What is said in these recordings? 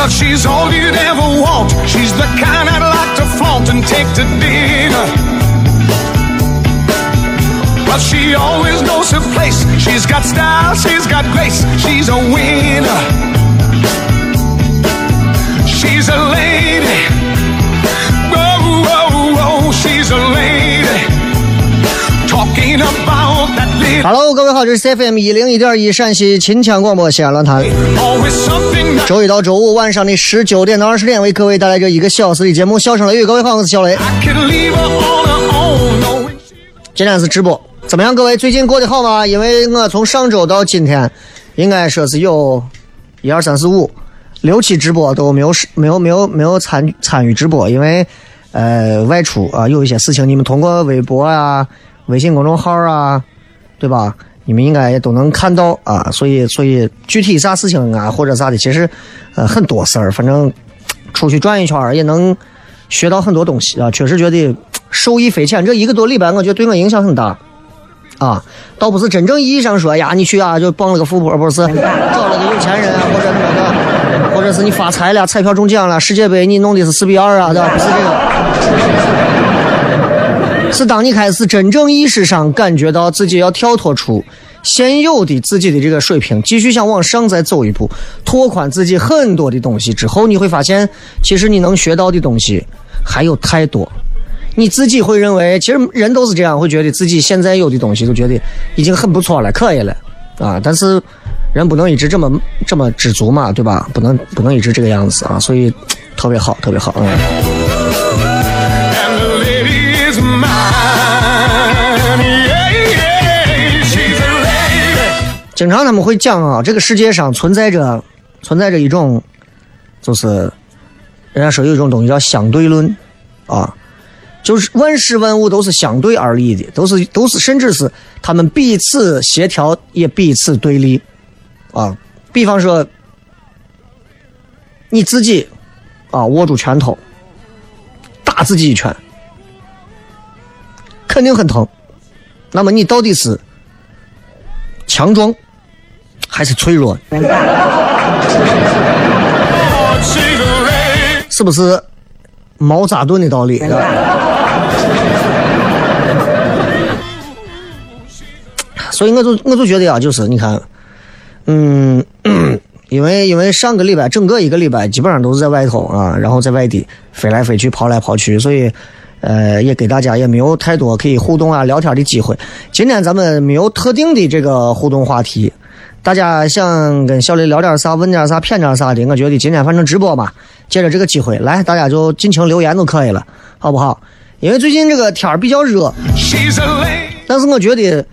Well, she's all you'd ever want. She's the kind I'd like to flaunt and take to dinner. But she always knows her place. She's got style, she's got grace. She's a winner. She's a lady. Whoa, whoa, whoa, she's a lady. Talking about. Hello，各位好，这是 CFM 一零一点一陕西秦腔广播西安论坛。周一到周五晚上的十九点到二十点，为各位带来这一个小时的节目《笑声雷雨》。各位好，我是小雷。今天是直播，怎么样？各位最近过得好吗？因为我从上周到今天，应该说是有一二三四五六期直播都没有没有没有没有参参与直播，因为呃外出啊有一些事情，你们通过微博啊、微信公众号啊，对吧？你们应该也都能看到啊，所以所以具体啥事情啊或者啥的，其实呃很多事儿，反正出去转一圈儿也能学到很多东西啊，确实觉得受益匪浅。这一个多礼拜，我觉得对我影响很大啊，倒不是真正意义上说呀，你去啊就傍了个富婆，不是 找了个有钱人啊，或者那个，或者是你发财了，彩票中奖了，世界杯你弄的是四比二啊，对吧？不是这个。是当你开始真正意识上感觉到自己要跳脱出现有的自己的这个水平，继续想往上再走一步，拓宽自己很多的东西之后，你会发现，其实你能学到的东西还有太多。你自己会认为，其实人都是这样，会觉得自己现在有的东西都觉得已经很不错了，可以了啊。但是人不能一直这么这么知足嘛，对吧？不能不能一直这个样子啊。所以特别好，特别好，嗯。经常他们会讲啊，这个世界上存在着存在着一种，就是人家说有一种东西叫相对论啊，就是万事万物都是相对而立的，都是都是甚至是他们彼此协调，也彼此对立啊。比方说，你自己啊握住拳头，打自己一拳，肯定很疼。那么你到底是强壮还是脆弱？是不是毛扎顿的道理？所以我就我就觉得啊，就是你看，嗯，因为因为上个礼拜整个一个礼拜基本上都是在外头啊，然后在外地飞来飞去、跑来跑去，所以呃也给大家也没有太多可以互动啊、聊天的机会。今天咱们没有特定的这个互动话题，大家想跟小雷聊点啥、问点啥、谝点啥的，我觉得今天反正直播嘛，借着这个机会来，大家就尽情留言就可以了，好不好？因为最近这个天儿比较热，但是我觉得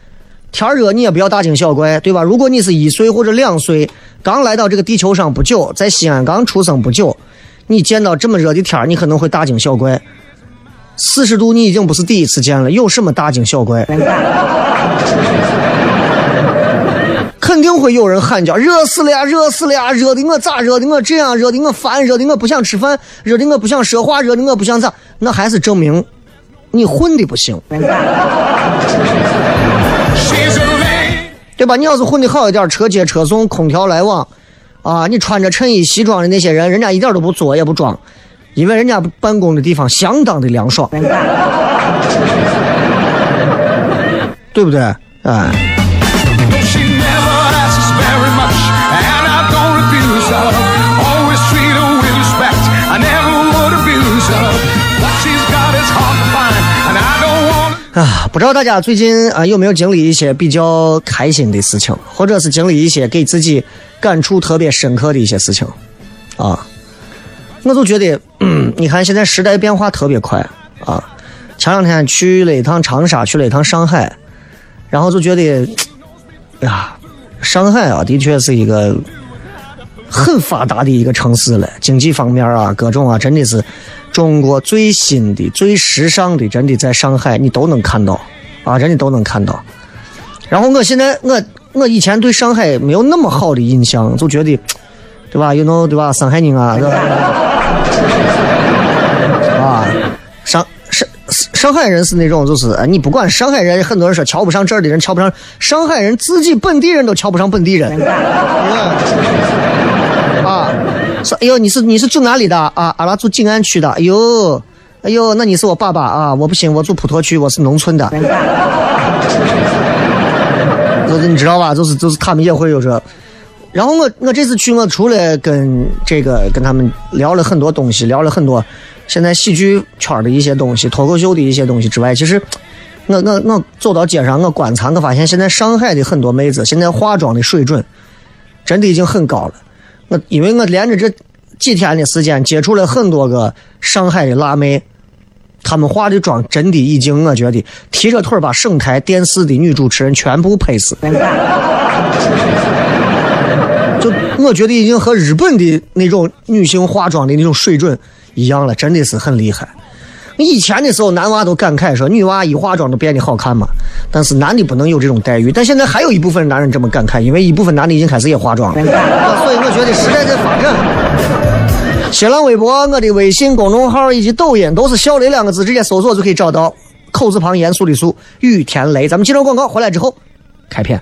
天儿热你也不要大惊小怪，对吧？如果你是一岁或者两岁，刚来到这个地球上不久，在西安刚出生不久，你见到这么热的天儿，你可能会大惊小怪。四十度你已经不是第一次见了，有什么大惊小怪？肯定会有人喊叫，热死了呀，热死了呀，热的我咋热的我这样，热的我烦，热的我不想吃饭，热的我不想说话，热的我不想咋，那还是证明你混的不行，对吧？你要是混的好一点，车接车送，空调来往，啊，你穿着衬衣西装的那些人，人家一点都不作也不装，因为人家办公的地方相当的凉爽，对不对？哎。She never asks very much, and I don't refuse her. Always treat her with respect. I never would abuse her. What she's got is hard to find, and I don't want. 啊，不知道大家最近啊有没有经历一些比较开心的事情，或者是经历一些给自己感触特别深刻的一些事情啊？我就觉得，嗯，你看现在时代变化特别快啊。前两天去了一趟长沙，去了一趟上海，然后就觉得，哎呀，上海啊，的确是一个很发达的一个城市了，经济方面啊，各种啊，真的是中国最新的、最时尚的，真的在上海你都能看到啊，真的都能看到。然后我现在我我以前对上海没有那么好的印象，就觉得，对吧？有那种对吧？上海人啊，对吧？啊，上上上海人是那种，就是你不管上海人，很多人说瞧不上这儿的人，瞧不上上海人，自己本地人都瞧不上本地人。啊，说哎呦，你是你是住哪里的啊？阿拉住静安区的。哎呦，哎呦，那你是我爸爸啊？我不行，我住普陀区，我是农村的。就是你知道吧？就是就是他们也会有这。然后我我这次去，我除了跟这个跟他们聊了很多东西，聊了很多现在喜剧圈的一些东西、脱口秀的一些东西之外，其实我我我走到街上，我观察，我发现现在上海的很多妹子现在化妆的水准真的已经很高了。我因为我连着这几天的时间接触了很多个上海的辣妹，她们化的妆真的已经我觉得提着腿把省台电视的女主持人全部拍死。就我觉得已经和日本的那种女性化妆的那种水准一样了，真的是很厉害。以前的时候，男娃都感慨说女娃一化妆都变得好看嘛，但是男的不能有这种待遇。但现在还有一部分男人这么感慨，因为一部分男的已经开始也化妆了，所以我觉得时代在发展。新浪微博、我的微信公众号以及抖音都是“小雷”两个字，直接搜索就可以找到。口字旁严肃的肃，雨田雷。咱们接着广告，回来之后开片。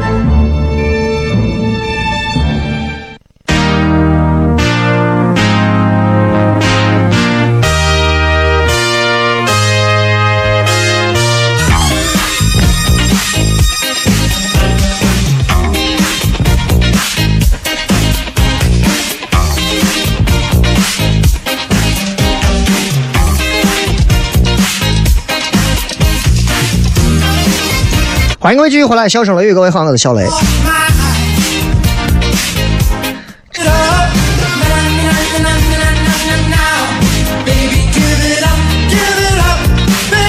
欢迎各位继续回来，笑声雷雨，各位好，我是小雷。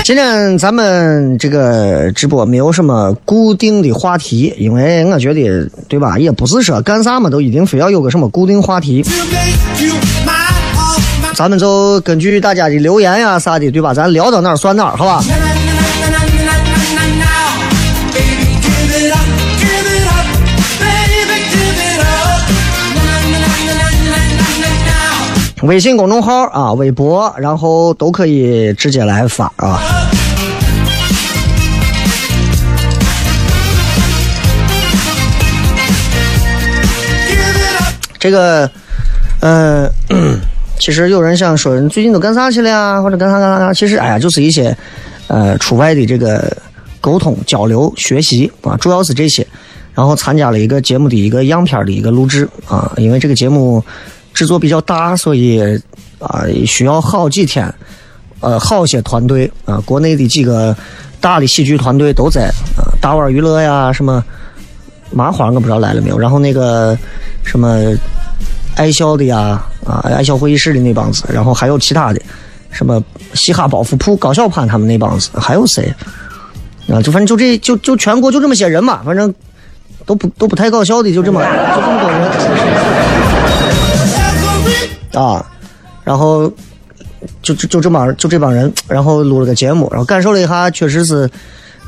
今天咱们这个直播没有什么固定的话题，因为我觉得，对吧？也不是说干啥嘛都一定非要有个什么固定话题。咱们就根据大家的留言呀啥的，对吧？咱聊到哪儿算哪儿，好吧？微信公众号啊，微博，然后都可以直接来发啊。这个，呃，其实有人想说，你最近都干啥去了呀？或者干啥干啥干啥？其实，哎呀，就是一些呃出外的这个沟通、交流、学习啊，主要是这些。然后参加了一个节目的一个样片的一个录制啊，因为这个节目制作比较大，所以啊需要好几天，呃，好些团队啊，国内的几个大的喜剧团队都在啊，大碗娱乐呀，什么麻花我不知道来了没有，然后那个什么爱笑的呀，啊，爱笑会议室的那帮子，然后还有其他的，什么嘻哈包袱铺、高晓攀他们那帮子，还有谁啊？就反正就这就就全国就这么些人嘛，反正。都不都不太搞笑的，就这么就这么多人啊，然后就就就这帮就这帮人，然后录了个节目，然后感受了一下，确实是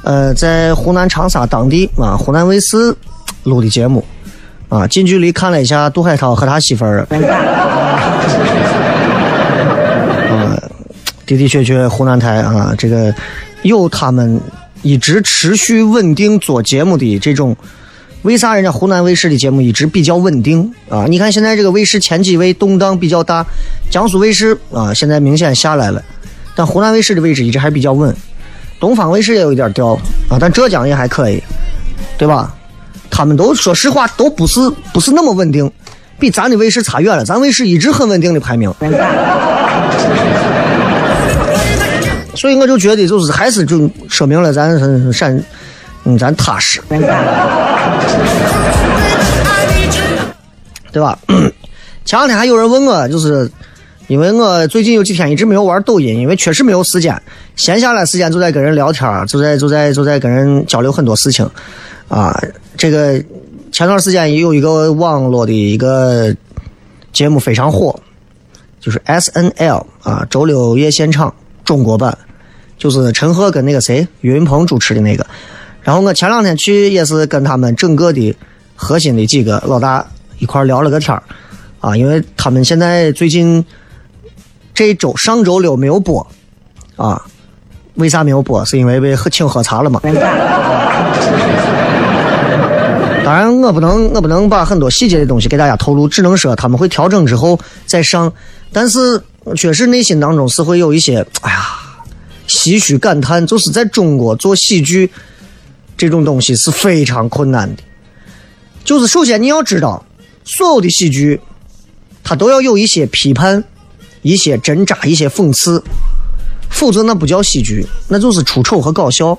呃在湖南长沙当地啊湖南卫视录的节目啊，近距离看了一下杜海涛和他媳妇儿 啊，的的确确湖南台啊，这个有他们一直持续稳定做节目的这种。为啥人家湖南卫视的节目一直比较稳定啊？你看现在这个卫视前几位动荡比较大，江苏卫视啊现在明显下来了，但湖南卫视的位置一直还比较稳，东方卫视也有一点掉啊，但浙江也还可以，对吧？他们都说实话都不是不是那么稳定，比咱的卫视差远了，咱卫视一直很稳定的排名。所以我就觉得就是还是就说明了咱陕。嗯，咱踏实，对吧？前两天还有人问我，就是因为我最近有几天一直没有玩抖音，因为确实没有时间，闲下来时间就在跟人聊天，就在就在就在跟人交流很多事情啊。这个前段时间也有一个网络的一个节目非常火，就是 S N L 啊，周六夜现场中国版，就是陈赫跟那个谁岳云鹏主持的那个。然后我前两天去也是跟他们整个的核心的几个老大一块聊了个天儿，啊，因为他们现在最近这周上周六没有播，啊，为啥没有播？是因为被请喝茶了嘛？当然我不能我不能把很多细节的东西给大家透露，只能说他们会调整之后再上，但是确实内心当中是会有一些哎呀唏嘘感叹，就是在中国做喜剧。这种东西是非常困难的，就是首先你要知道，所有的喜剧，它都要有一些批判、一些挣扎、一些讽刺，否则那不叫喜剧，那就是出丑和搞笑。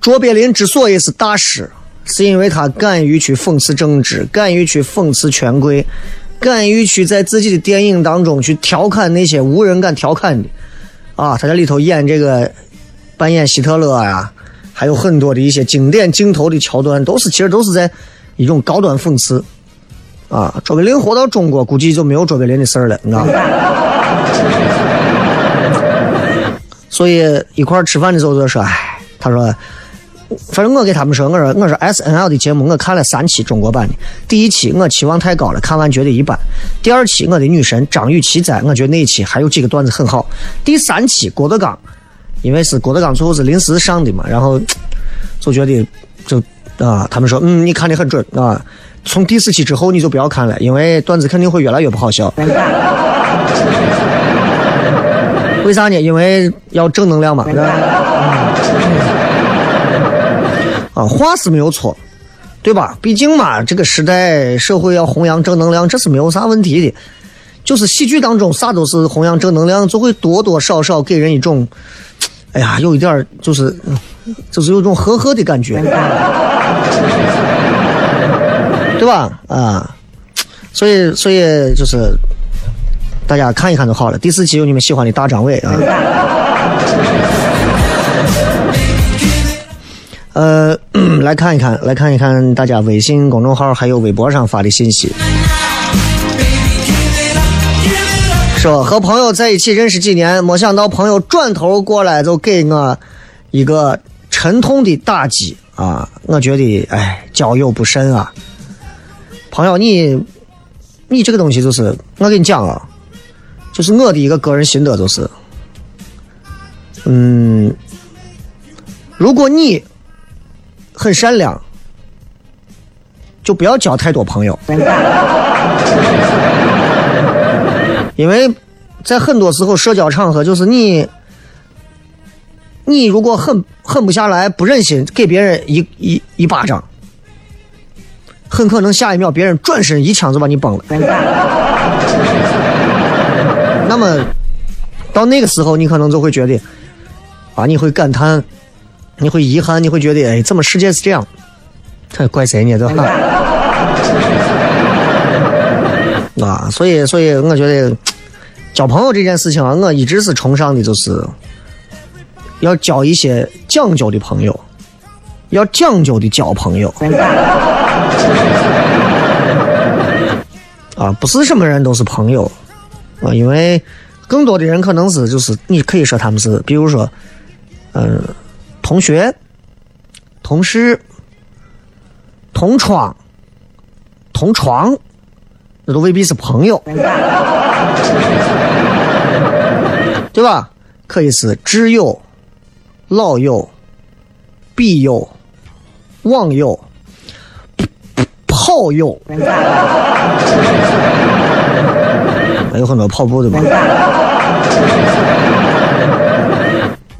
卓别林之所以是大师，是因为他敢于去讽刺政治，敢于去讽刺权贵，敢于去在自己的电影当中去调侃那些无人敢调侃的。啊，他在里头演这个扮演希特勒呀，还有很多的一些经典镜头的桥段，都是其实都是在一种高端讽刺。啊，卓别林活到中国，估计就没有卓别林的事儿了，你知道吗？所以一块吃饭的时候就说，哎，他说。反正我给他们说，我说我说 S N L 的节目我看了三期中国版的，第一期我期望太高了，看完觉得一般；第二期我的女神张雨绮在，我觉得那一期还有几个段子很好；第三期郭德纲，因为是郭德纲最后是临时上的嘛，然后就觉得就啊，他们说嗯，你看的很准啊，从第四期之后你就不要看了，因为段子肯定会越来越不好笑。为啥呢？因为要正能量嘛。啊，话是没有错，对吧？毕竟嘛，这个时代社会要弘扬正能量，这是没有啥问题的。就是喜剧当中啥都是弘扬正能量，就会多多少少给人一种，哎呀，有一点就是，就是有种呵呵的感觉，对吧？啊，所以，所以就是大家看一看就好了。第四期有你们喜欢的大张伟啊。呃，来看一看，来看一看大家微信公众号还有微博上发的信息。说和朋友在一起认识几年，没想到朋友转头过来就给我一个沉痛的打击啊！我觉得，哎，交友不慎啊。朋友，你你这个东西就是，我跟你讲啊，就是我的一个个人心得，就是，嗯，如果你很善良，就不要交太多朋友。因为在很多时候，社交场合就是你，你如果狠狠不下来，不忍心给别人一一一巴掌，很可能下一秒别人转身一枪就把你崩了。那么到那个时候，你可能就会觉得，啊，你会感叹，你会遗憾，你会觉得，哎，怎么世界是这样？这怪谁呢？对吧？啊，所以，所以我觉得交朋友这件事情啊，我一直是崇尚的，就是要交一些讲究的朋友，要讲究的交朋友。啊，不是什么人都是朋友啊，因为更多的人可能是就是你可以说他们是，比如说，嗯、同学、同事、同窗、同床。那都未必是朋友，对吧？可以是挚友、老友、笔友、网友、炮友，还有很多跑步的嘛，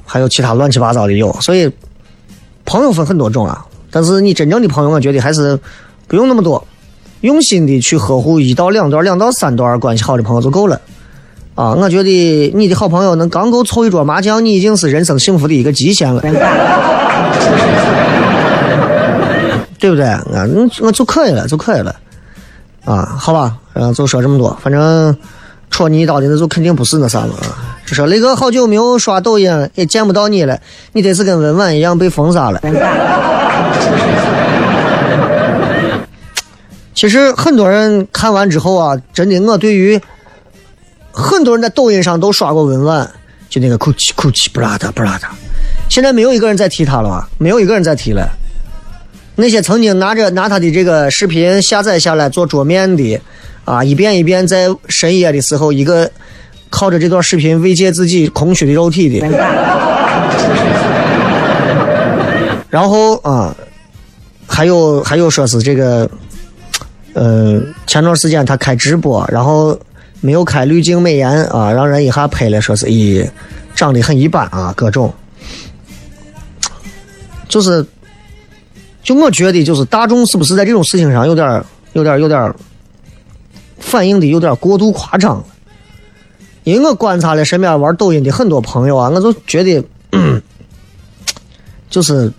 还有其他乱七八糟的有，所以朋友分很多种啊。但是你真正的朋友，我觉得还是不用那么多。用心的去呵护一到两段、两到三段关系好的朋友就够了，啊，我觉得你的好朋友能刚够凑一桌麻将，你已经是人生幸福的一个极限了，对不对？啊，嗯我就可以了，就可以了，啊，好吧，呃，就说这么多，反正戳你一刀的那就肯定不是那啥了啊。就说雷哥好久没有刷抖音，也见不到你了，你这是跟文婉一样被封杀了。其实很多人看完之后啊，真的，我对于很多人在抖音上都刷过文婉，就那个哭泣哭泣不拉他不拉他，现在没有一个人在提他了吧？没有一个人在提了。那些曾经拿着拿他的这个视频下载下来做桌面的，啊，一遍一遍在深夜的时候，一个靠着这段视频慰藉自己空虚的肉体的，然后啊，还有还有说是这个。呃，前段时间他开直播，然后没有开滤镜美颜啊，让人一下拍了，说是咦，长得很一般啊，各种，就是，就我觉得就是大众是不是在这种事情上有点儿、有点儿、有点儿反应的有点儿过度夸张了？因为我观察了身边玩抖音的很多朋友啊，我就觉得，嗯、就是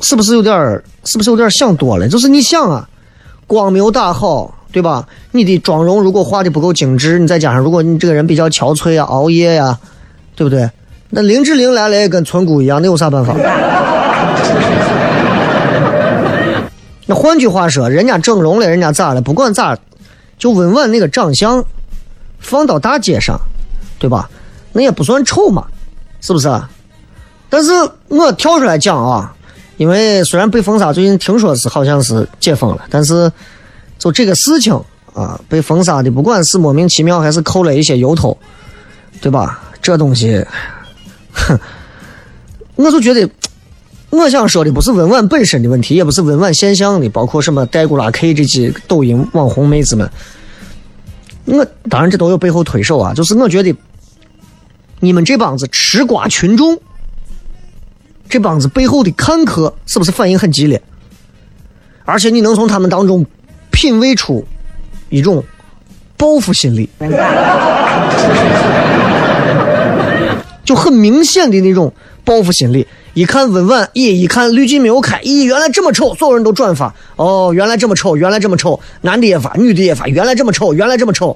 是不是有点儿，是不是有点儿想多了？就是你想啊。光没有打好，对吧？你的妆容如果画的不够精致，你再加上如果你这个人比较憔悴啊、熬夜呀、对不对？那林志玲来了也跟村姑一样，那有啥办法？那换句话说，人家整容了，人家咋了？不管咋，就温婉那个长相，放到大街上，对吧？那也不算丑嘛，是不是？但是我跳出来讲啊。因为虽然被封杀，最近听说是好像是解封了，但是就这个事情啊，被封杀的不管是莫名其妙还是扣了一些由头，对吧？这东西，哼，我就觉得，我想说的不是文玩本身的问题，也不是文玩现象的，包括什么戴古拉 K 这些抖音网红妹子们，我当然这都有背后推手啊，就是我觉得你们这帮子吃瓜群众。这帮子背后的看客是不是反应很激烈？而且你能从他们当中品味出一种报复心理，就很明显的那种报复心理。一看文婉，咦，一看滤镜没有开，咦，原来这么丑，所有人都转发。哦，原来这么丑，原来这么丑，男的也发，女的也发，原来这么丑，原来这么丑。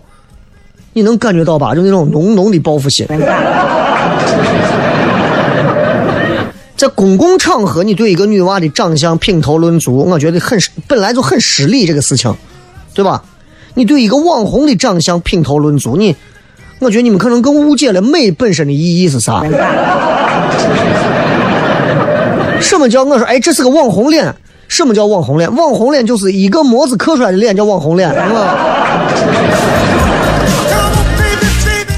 你能感觉到吧？就那种浓浓的报复心。在公共场合，你对一个女娃的长相品头论足，我觉得很本来就很失礼，这个事情，对吧？你对一个网红的长相品头论足，你，我觉得你们可能更误解了美本身的意义是啥。什么叫我说？哎，这是个网红脸。什么叫网红脸？网红脸就是一个模子刻出来的脸叫网红脸，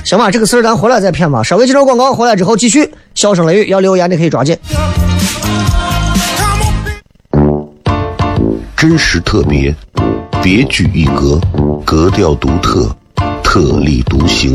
行吧，这个事儿咱回来再骗吧。稍微接着广告，回来之后继续。笑声雷雨要留言的可以抓紧。真实特别，别具一格，格调独特，特立独行，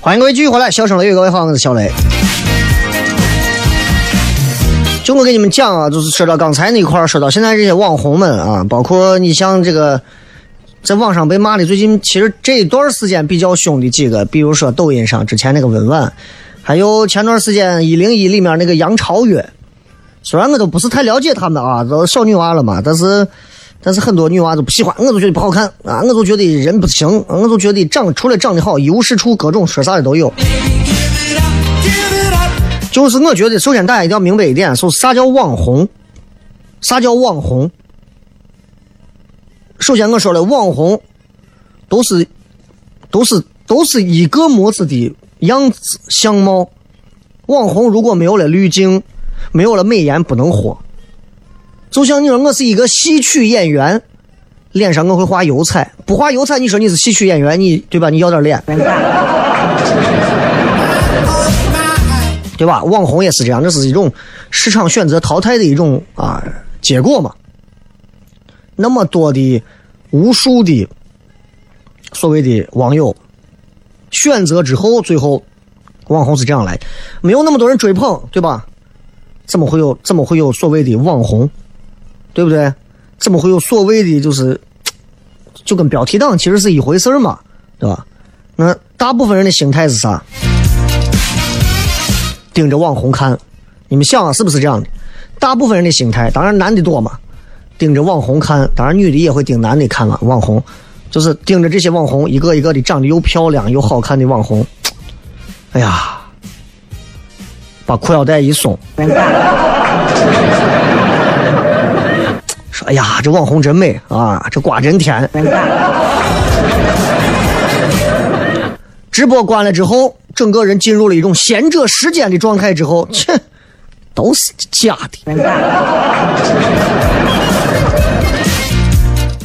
欢迎各位继续回来，笑声雷雨，各位好，我是小雷。就我跟你们讲啊，就是说到刚才那块儿，说到现在这些网红们啊，包括你像这个在网上被骂的，最近其实这一段时间比较凶的几个，比如说抖音上之前那个温婉，还有前段时间一零一里面那个杨超越，虽然我都不是太了解他们啊，都小女娃了嘛，但是但是很多女娃都不喜欢，我就觉得不好看啊，我就觉得人不行，我就觉得长除了长得好，一无是处，各种说啥的都有。就是我觉得，首先大家一定要明白一点，说啥叫网红，啥叫网红。首先我说了，网红都是都是都是一个模子的样子相貌。网红如果没有了滤镜，没有了美颜，不能火。就像你说我是一个戏曲演员，脸上我会画油彩，不画油彩，你说你是戏曲演员，你对吧？你要点脸，对吧？网红也是这样，这是一种市场选择淘汰的一种啊结果嘛。那么多的无数的所谓的网友选择之后，最后网红是这样来的，没有那么多人追捧，对吧？怎么会有怎么会有所谓的网红？对不对？怎么会有所谓的就是，就跟标题党其实是一回事嘛，对吧？那大部分人的心态是啥？盯着网红看，你们想啊，是不是这样的？大部分人的心态，当然男的多嘛，盯着网红看，当然女的也会盯男的看嘛。网红就是盯着这些网红，一个一个的长得又漂亮又好看的网红，哎呀，把裤腰带一松。：“哎呀，这网红真美啊，这瓜真甜。”直播关了之后，整个人进入了一种闲者时间的状态之后，切，都是假的。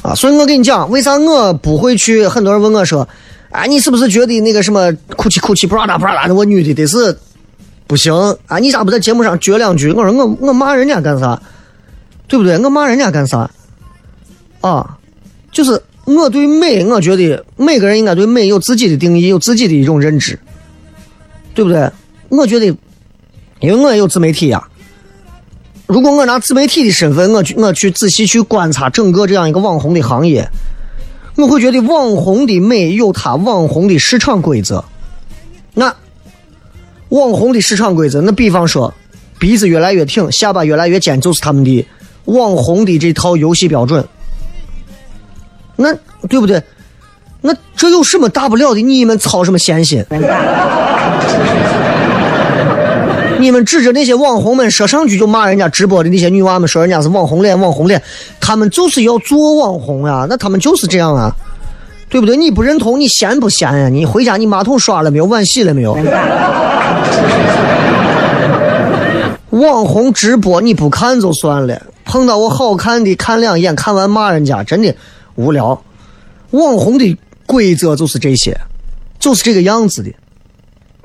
啊，所以我跟你讲，为啥我不会去？很多人问我说：“哎，你是不是觉得那个什么哭泣哭泣布拉达布拉达的我女的得是不行啊？你咋不在节目上撅两句？”我说：“我我骂人家干啥？”对不对？我骂人家干啥？啊，就是我对美，我觉得每个人应该对美有自己的定义，有自己的一种认知，对不对？我觉得，因为我也有自媒体呀。如果我拿自媒体的身份，我去我去仔细去观察整个这样一个网红的行业，我会觉得网红的美有它网红的市场规则。那网红的市场规则，那比方说鼻子越来越挺，下巴越来越尖，就是他们的网红的这套游戏标准。那对不对？那这有什么大不了的？你们操什么闲心？你们指着那些网红们说上去就骂人家直播的那些女娃们，说人家是网红脸，网红脸，他们就是要做网红呀，那他们就是这样啊，对不对？你不认同，你闲不闲呀？你回家你马桶刷了没有？碗洗了没有？网红直播你不看就算了，碰到我好看的看两眼，看完骂人家，真的无聊。网红的规则就是这些，就是这个样子的，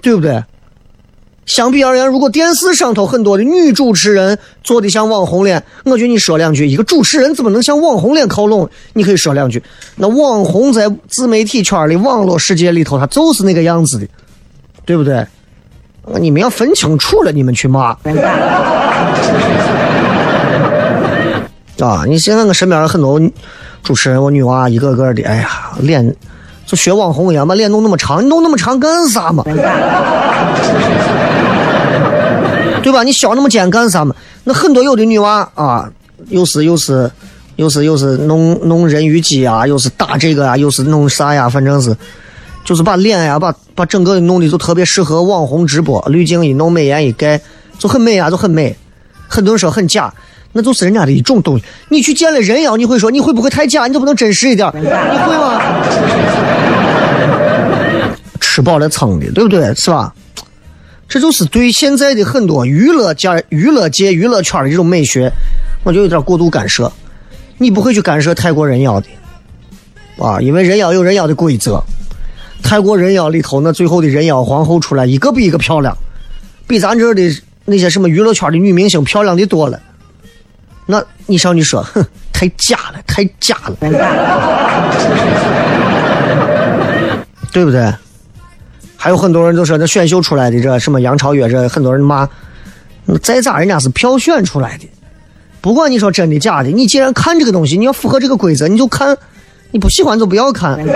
对不对？相比而言，如果电视上头很多的女主持人做的像网红脸，我觉得你说两句，一个主持人怎么能向网红脸靠拢？你可以说两句。那网红在自媒体圈里、网络世界里头，他就是那个样子的，对不对？你们要分清楚了，你们去骂。啊！你现在我身边很多主持人，我女娃一个个的，哎呀，脸就学网红一样，把脸弄那么长，你弄那么长干啥嘛？对吧？你削那么尖干啥嘛？那很多有的女娃啊，又是又是又是又是弄弄人鱼姬啊，又是打这个啊，又是弄啥呀？反正是就是把脸呀，把把整个弄的就特别适合网红直播，滤镜一弄，美颜一盖，就很美啊，就很美。很多人说很假，那就是人家的一种东西。你去见了人妖，你会说你会不会太假？你就不能真实一点？你会吗？吃饱了撑的，对不对？是吧？这就是对现在的很多娱乐界、娱乐界、娱乐圈的这种美学，我就有点过度干涉。你不会去干涉泰国人妖的，啊，因为人妖有人妖的规则。泰国人妖里头，那最后的人妖皇后出来，一个比一个漂亮，比咱这的那些什么娱乐圈的女明星漂亮的多了。那你上去说，哼，太假了，太假了，对不对？还有很多人都说那选秀出来的这什么杨超越这很多人骂，再咋人家是票选出来的，不管你说真的假的，你既然看这个东西，你要符合这个规则，你就看，你不喜欢就不要看。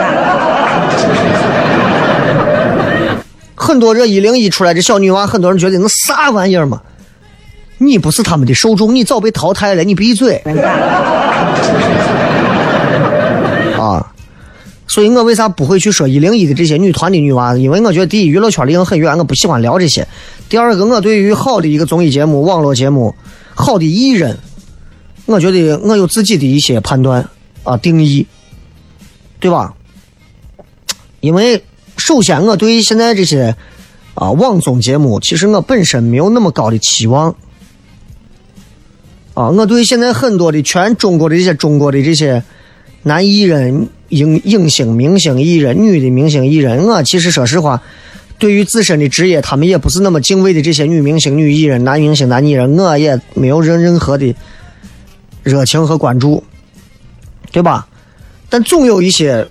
很多这一零一出来的小女娃，很多人觉得那啥玩意儿嘛，你不是他们的受众，你早被淘汰了，你闭嘴。啊。所以我为啥不会去说一零一的这些女团的女娃？因为我觉得第一，娱乐圈离我很远，我不喜欢聊这些；第二个，我对于好的一个综艺节目、网络节目、好的艺人，我觉得我有自己的一些判断啊定义，对吧？因为首先，我对现在这些啊网综节目，其实我本身没有那么高的期望啊。我对现在很多的全中国的这些中国的这些男艺人。影影星、明星、艺人，女的明星、艺人，我其实说实话，对于自身的职业，他们也不是那么敬畏的。这些女明星、女艺人、男明星、男艺人，我也没有任任何的热情和关注，对吧？但总有一些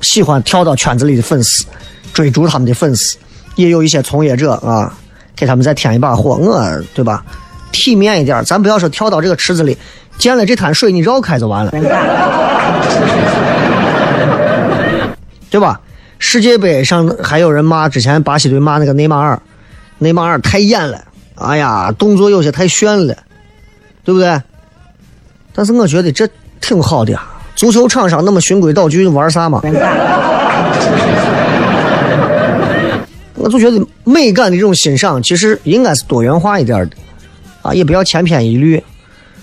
喜欢跳到圈子里的粉丝，追逐他们的粉丝，也有一些从业者啊，给他们再添一把火，我对吧？体面一点，咱不要说跳到这个池子里，见了这滩水你绕开就完了。对吧？世界杯上还有人骂之前巴西队骂那个内马尔，内马尔太演了，哎呀，动作有些太炫了，对不对？但是我觉得这挺好的呀。足球场上那么循规蹈矩，玩啥嘛？我就觉得美感的这种欣赏，其实应该是多元化一点的，啊，也不要千篇一律，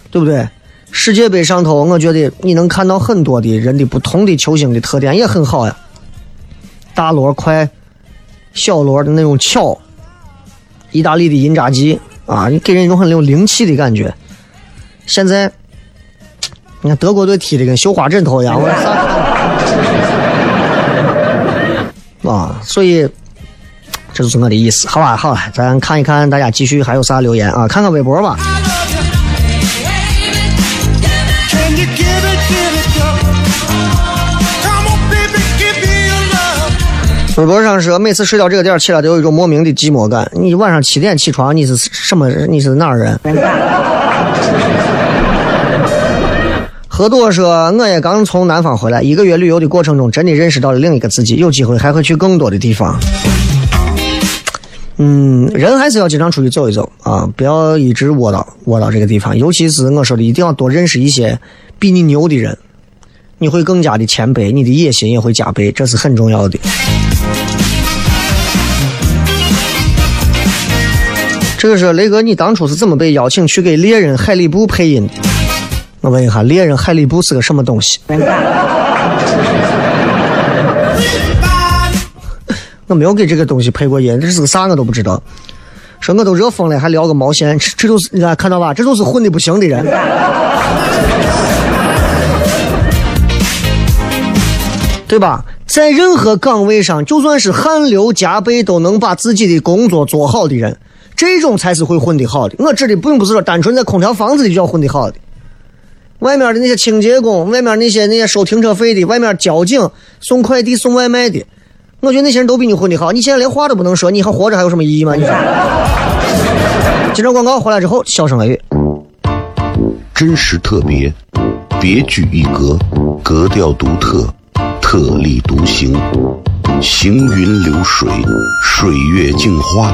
对不对？世界杯上头，我觉得你能看到很多的人的不同的球星的特点，也很好呀。大罗快，小罗的那种巧，意大利的印扎机啊，你给人一种很有灵气的感觉。现在，你看德国队踢的跟绣花枕头一样，啊，所以这就是我的意思，好吧？好，咱看一看大家继续还有啥留言啊？看看微博吧。微博上说，每次睡到这个点起来都有一种莫名的寂寞感。你晚上七点起床，你是什么？你是哪儿人？何多说，我也刚从南方回来，一个月旅游的过程中，真的认识到了另一个自己，有机会还会去更多的地方。嗯，人还是要经常出去走一走啊，不要一直窝到窝到这个地方。尤其是我说的，一定要多认识一些比你牛的人，你会更加的谦卑，你的野心也会加倍，这是很重要的。这个是雷哥，你当初是怎么被邀请去给猎人海里布配音的？我问一下，猎人海里布是个什么东西？我没有给这个东西配过音，这是个啥我都不知道。说我都热疯了，还聊个毛线？这这都是你看看到吧？这都是混的不行的人，对吧？在任何岗位上，就算是汗流浃背，都能把自己的工作做好的人，这种才是会混的好的。我指的并不是说单纯在空调房子里就要混的好的，外面的那些清洁工，外面那些那些收停车费的，外面交警、送快递、送外卖的。我觉得那些人都比你混的好，你现在连话都不能说，你还活着还有什么意义吗？你说。接着广告回来之后，笑声雷雨，真实特别，别具一格，格调独特，特立独行，行云流水，水月镜花，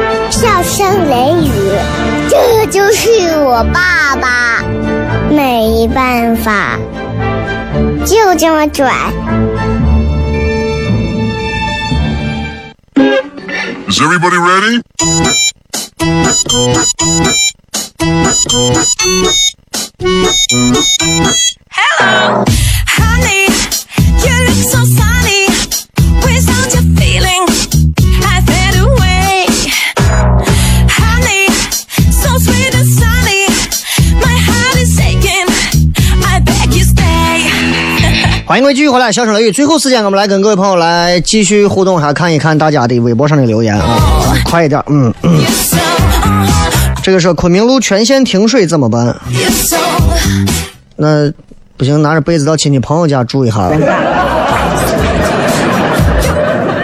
笑声雷雨，这就是我爸爸，没办法，就这么拽。Is everybody ready? 欢迎各位继续回来，笑声雷雨。最后时间，我们来跟各位朋友来继续互动一下，看一看大家的微博上的留言啊，快一点，嗯，嗯这个是昆明路全线停水怎么办？那不行，拿着被子到亲戚朋友家住一下。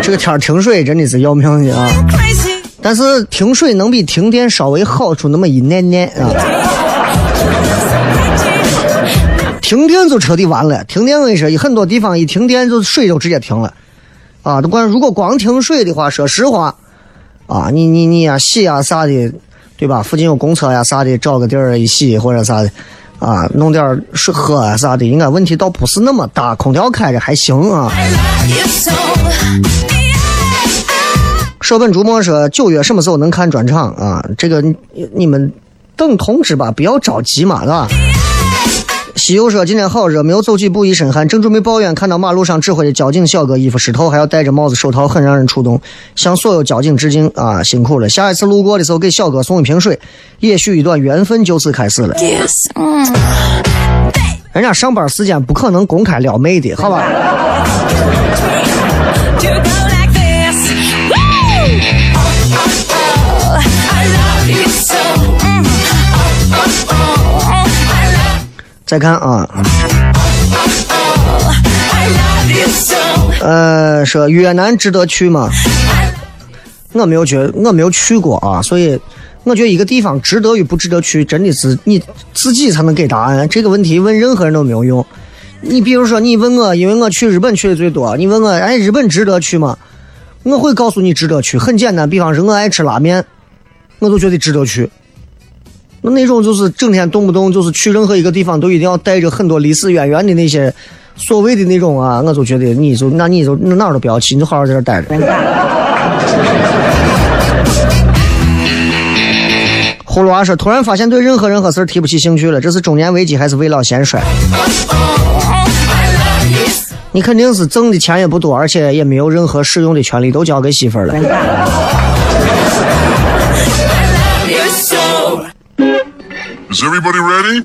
这个天停水真的是要命的啊！但是停水能比停电稍微好出那么一点点啊。停电就彻底完了，停电我跟你说，很多地方一停电就水就直接停了，啊，都光如果光停水的话，说实话，啊，你你你呀洗呀啥的，对吧？附近有公厕呀啥的，找个地儿一洗或者啥的，啊，弄点水喝啊啥的，应该问题倒不是那么大，空调开着还行啊。舍本逐末说九月什么时候能看专场啊？这个你你们等通知吧，不要着急嘛，是吧？西游说今天好热，没有走几步一身汗，正准备抱怨，看到马路上指挥的交警小哥衣服湿透，还要戴着帽子手套，很让人触动。向所有交警致敬啊，辛苦了！下一次路过的时候给小哥送一瓶水，也许一段缘分就此开始了。Yes. Mm. 人家上班时间不可能公开撩妹的，好吧？再看啊，呃，说越南值得去吗？我没有觉，我没有去过啊，所以我觉得一个地方值得与不值得去，真的是你自己才能给答案。这个问题问任何人都没有用。你比如说，你问我，因为我去日本去的最多，你问我，哎，日本值得去吗？我会告诉你值得去，很简单。比方说，我爱吃拉面，我就觉得值得去。那那种就是整天动不动就是去任何一个地方都一定要带着很多历史渊源的那些所谓的那种啊，我就觉得你就那你就哪儿都不要去，你就好好在这待着。葫芦娃说：“突然发现对任何任何事儿提不起兴趣了，这是中年危机还是未老先衰？你肯定是挣的钱也不多，而且也没有任何使用的权利，都交给媳妇儿了。Is everybody ready?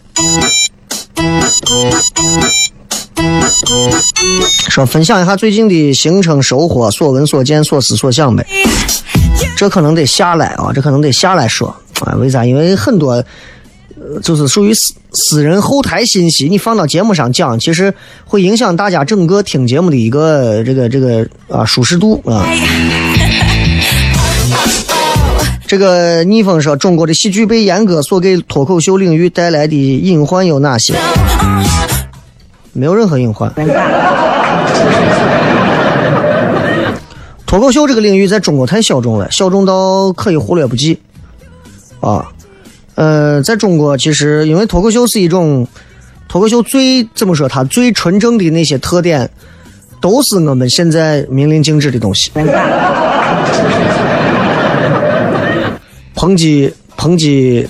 说分享一下最近的行程收获、所闻所见、所思所想呗。这可能得下来啊，这可能得下来说啊。为啥？因为很多呃就是属于私私人后台信息，你放到节目上讲，其实会影响大家整个听节目的一个这个这个啊舒适度啊。这个逆风说，中国的喜剧被阉割所给脱口秀领域带来的隐患有哪些？没有任何隐患。脱口秀这个领域在中国太小众了，小众到可以忽略不计。啊，呃，在中国其实因为脱口秀是一种，脱口秀最怎么说，它最纯正的那些特点，都是我们现在明令禁止的东西。抨击、抨击、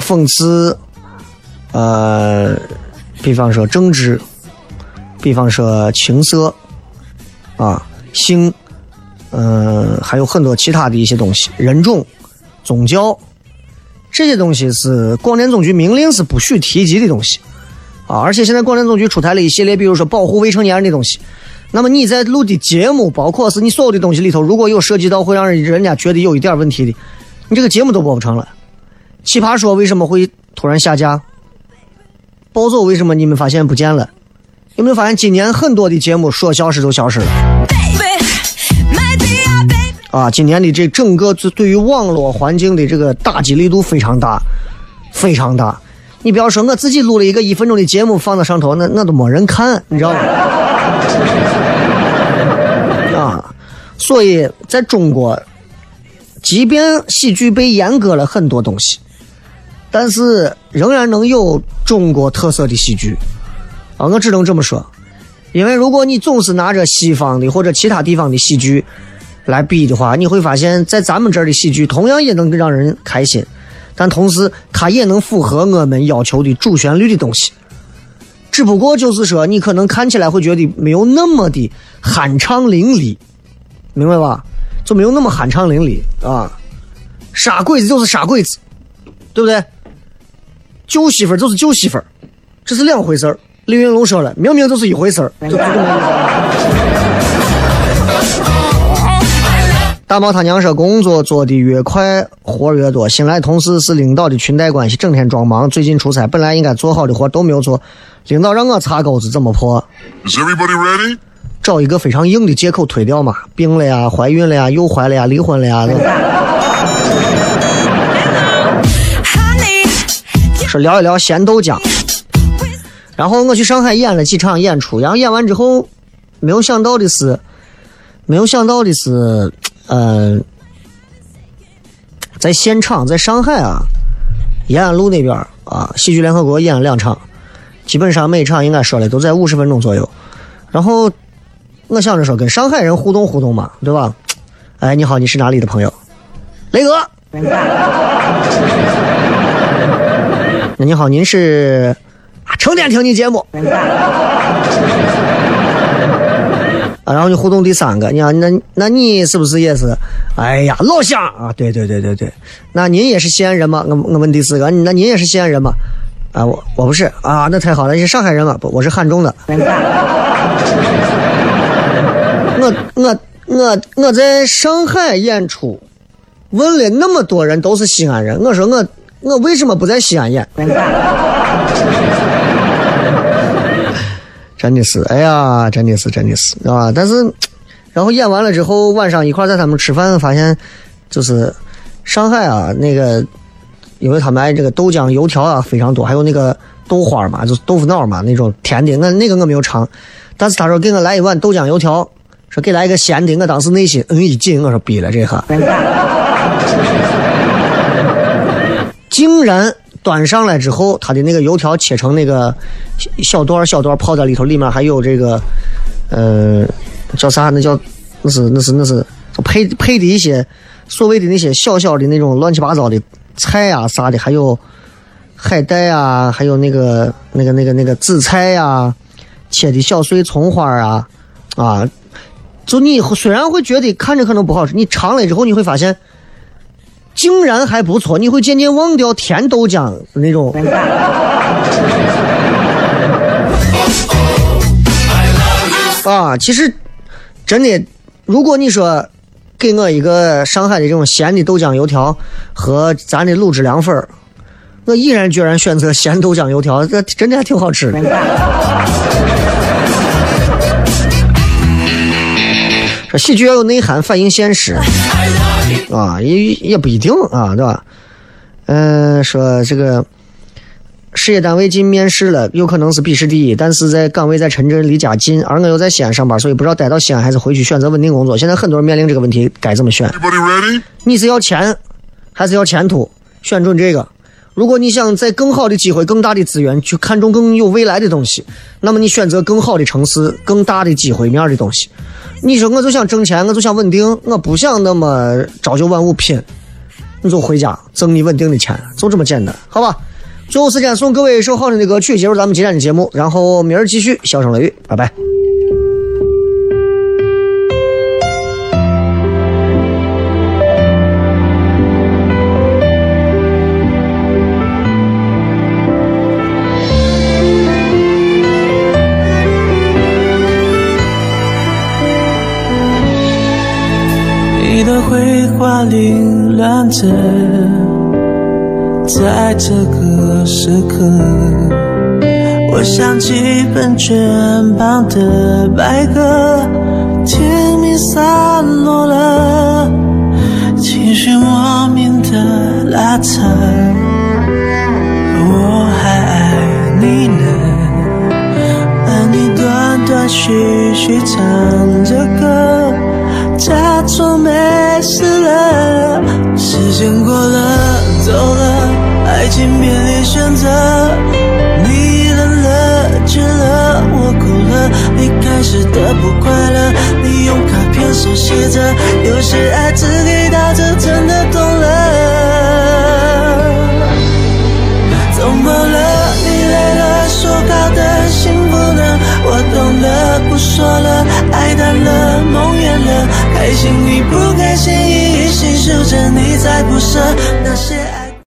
讽刺，呃，比方说政治，比方说情色，啊，性，嗯、还有很多其他的一些东西，人种、宗教，这些东西是广电总局明令是不许提及的东西，啊，而且现在广电总局出台了一系列，比如说保护未成年人的东西。那么你在录的节目，包括是你所有的东西里头，如果有涉及到会让人人家觉得有一点问题的，你这个节目都播不成了。奇葩说为什么会突然下架？暴走为什么你们发现不见了？有没有发现今年很多的节目说消失就消失了？啊，今年的这整个对对于网络环境的这个打击力度非常大，非常大。你不要说我自己录了一个一分钟的节目放到上头，那那都没人看，你知道吗？啊，所以在中国，即便喜剧被阉割了很多东西，但是仍然能有中国特色的喜剧。啊，我只能这么说，因为如果你总是拿着西方的或者其他地方的喜剧来比的话，你会发现在咱们这儿的喜剧同样也能让人开心，但同时它也能符合我们要求的主旋律的东西。只不过就是说，你可能看起来会觉得没有那么的酣畅淋漓，明白吧？就没有那么酣畅淋漓啊。杀鬼子就是杀鬼子，对不对？救媳妇儿就是救媳妇儿，这是两回事儿。李云龙说了，明明就是一回事儿。大毛他娘说，工作做的越快，活越多。新来同事是领导的裙带关系，整天装忙。最近出差，本来应该做好的活都没有做，领导让我擦钩子，怎么破？Is everybody ready? 找一个非常硬的借口推掉嘛，病了呀，怀孕了呀，又怀了呀，离婚了呀。说聊一聊咸豆浆。然后我去上海演了几场演出，然后演完之后，没有想到的是，没有想到的是，呃，在现场，在上海啊，延安路那边啊，喜剧联合国演了两场，基本上每场应该说的都在五十分钟左右。然后我想着说跟上海人互动互动嘛，对吧？哎，你好，你是哪里的朋友？雷哥。那你好，您是啊，成天听你节目。啊，然后就互动第三个，你好，那那你是不是也是？哎呀，老乡啊，对对对对对，那您也是西安人吗？我我问第四个，那您也是西安人吗？啊，我我不是啊，那太好了，你是上海人吗？不，我是汉中的。我我我我在上海演出，问了那么多人都是西安人，我说我我为什么不在西安演？真的是，哎呀，真的是，真的是啊！但是，然后演完了之后，晚上一块儿在他们吃饭，发现就是上海啊，那个因为他们爱这个豆浆、油条啊非常多，还有那个豆花嘛，就是豆腐脑嘛那种甜的，我那个我没有尝，但是他说给我来一碗豆浆油条，说给来一个咸的，我当时内心嗯一紧，我说逼了这下。竟然端上来之后，它的那个油条切成那个小小段儿小段儿泡在里头，里面还有这个，呃，叫啥？那叫那是那是那是配配的一些所谓的那些小小的那种乱七八糟的菜啊、啥的，还有海带啊，还有那个那个那个那个紫菜呀、切的小碎葱花啊，啊，就你虽然会觉得看着可能不好吃，你尝了之后你会发现。竟然还不错，你会渐渐忘掉甜豆浆那种。啊，其实真的，如果你说给我一个上海的这种咸的豆浆油条和咱的卤汁凉粉我毅然决然选择咸豆浆油条，这真的还挺好吃的。说喜剧要有内涵，反映现实。啊，也也不一定啊，对吧？嗯、说这个事业单位进面试了，有可能是笔试第一，但是在岗位在深圳，离家近，而我又在西安上班，所以不知道待到西安还是回去选择稳定工作。现在很多人面临这个问题，该怎么选？你是要钱还是要前途？选准这个。如果你想在更好的机会、更大的资源去看重更有未来的东西，那么你选择更好的城市、更大的机会面的东西。你说我就想挣钱，我就想稳定，我不想那么朝九晚五拼，你就回家挣你稳定的钱，就这么简单，好吧？最后时间送各位一首好听的歌曲，结束咱们今天的节目，然后明儿继续笑声雷雨，拜拜。凌乱着，在这个时刻，我想起本卷旁的白鸽，甜蜜散落了，情绪莫名的拉扯，我还爱你呢。而你断断续续唱着歌，假装没事了时间过了走了爱情面临选择你冷了倦了我哭了离开时的不快乐你用卡片手写着有些爱只给到这真的痛了。怎么了你累了说好的幸福呢？我懂了不说了爱淡了。爱心里不开心一一细数着你才不舍那些